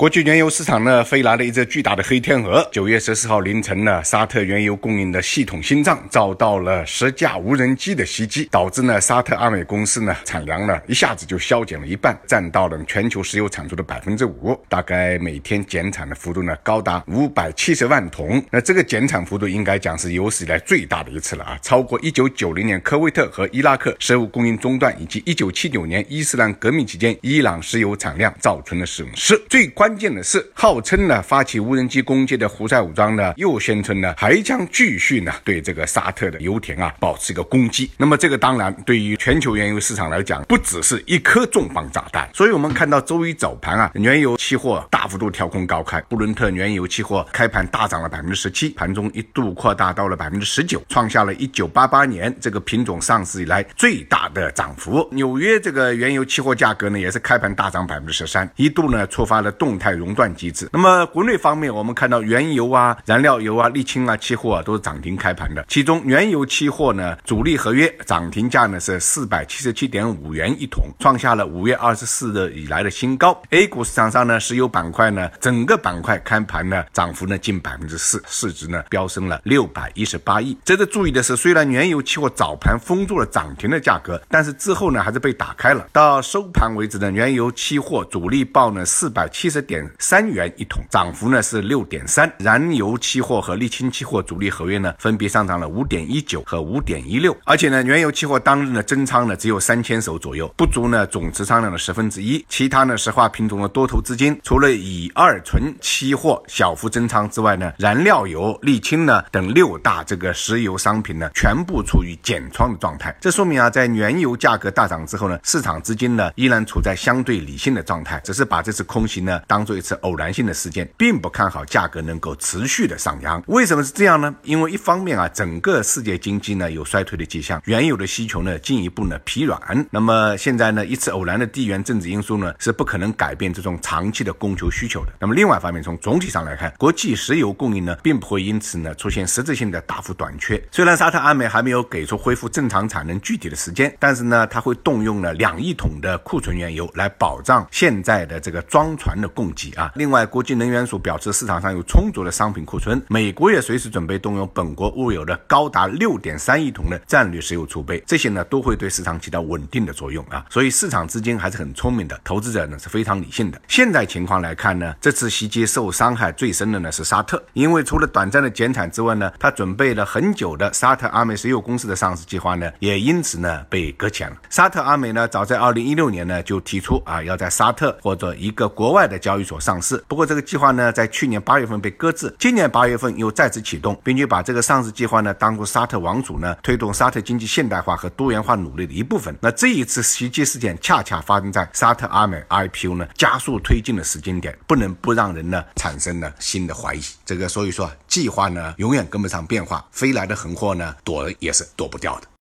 国际原油市场呢，飞来了一只巨大的黑天鹅。九月十四号凌晨呢，沙特原油供应的系统心脏遭到了十架无人机的袭击，导致呢沙特阿美公司呢产量呢一下子就削减了一半，占到了全球石油产出的百分之五，大概每天减产的幅度呢高达五百七十万桶。那这个减产幅度应该讲是有史以来最大的一次了啊，超过一九九零年科威特和伊拉克石油供应中断，以及一九七九年伊斯兰革命期间伊朗石油产量造成的损失。最关关键的是，号称呢发起无人机攻击的胡塞武装呢，又宣称呢还将继续呢对这个沙特的油田啊保持一个攻击。那么这个当然对于全球原油市场来讲，不只是一颗重磅炸弹。所以我们看到周一早盘啊，原油期货大幅度跳空高开，布伦特原油期货开盘大涨了百分之十七，盘中一度扩大到了百分之十九，创下了一九八八年这个品种上市以来最大的涨幅。纽约这个原油期货价格呢，也是开盘大涨百分之十三，一度呢触发了动。态熔断机制。那么国内方面，我们看到原油啊、燃料油啊、沥青啊期货啊都是涨停开盘的。其中原油期货呢，主力合约涨停价呢是四百七十七点五元一桶，创下了五月二十四日以来的新高。A 股市场上呢，石油板块呢，整个板块开盘呢涨幅呢近百分之四，市值呢飙升了六百一十八亿。值得注意的是，虽然原油期货早盘封住了涨停的价格，但是之后呢还是被打开了。到收盘为止呢，原油期货主力报呢四百七十。点三元一桶，涨幅呢是六点三。燃油期货和沥青期货主力合约呢，分别上涨了五点一九和五点一六。而且呢，原油期货当日的增仓呢只有三千手左右，不足呢总持仓量的十分之一。其他呢石化品种的多头资金，除了乙二醇期货小幅增仓之外呢，燃料油、沥青呢等六大这个石油商品呢，全部处于减仓的状态。这说明啊，在原油价格大涨之后呢，市场资金呢依然处在相对理性的状态，只是把这次空袭呢当。当做一次偶然性的事件，并不看好价格能够持续的上扬。为什么是这样呢？因为一方面啊，整个世界经济呢有衰退的迹象，原有的需求呢进一步呢疲软。那么现在呢，一次偶然的地缘政治因素呢是不可能改变这种长期的供求需求的。那么另外一方面，从总体上来看，国际石油供应呢并不会因此呢出现实质性的大幅短缺。虽然沙特阿美还没有给出恢复正常产能具体的时间，但是呢，它会动用了两亿桶的库存原油来保障现在的这个装船的供给。啊！另外，国际能源署表示，市场上有充足的商品库存。美国也随时准备动用本国物有的高达六点三亿桶的战略石油储备，这些呢都会对市场起到稳定的作用啊！所以市场资金还是很聪明的，投资者呢是非常理性的。现在情况来看呢，这次袭击受伤害最深的呢是沙特，因为除了短暂的减产之外呢，他准备了很久的沙特阿美石油公司的上市计划呢，也因此呢被搁浅了。沙特阿美呢，早在二零一六年呢就提出啊，要在沙特或者一个国外的交交易所上市。不过这个计划呢，在去年八月份被搁置，今年八月份又再次启动，并且把这个上市计划呢，当做沙特王储呢推动沙特经济现代化和多元化努力的一部分。那这一次袭击事件恰恰发生在沙特阿美 IPO 呢加速推进的时间点，不能不让人呢产生了新的怀疑。这个所以说，计划呢永远跟不上变化，飞来的横祸呢躲也是躲不掉的。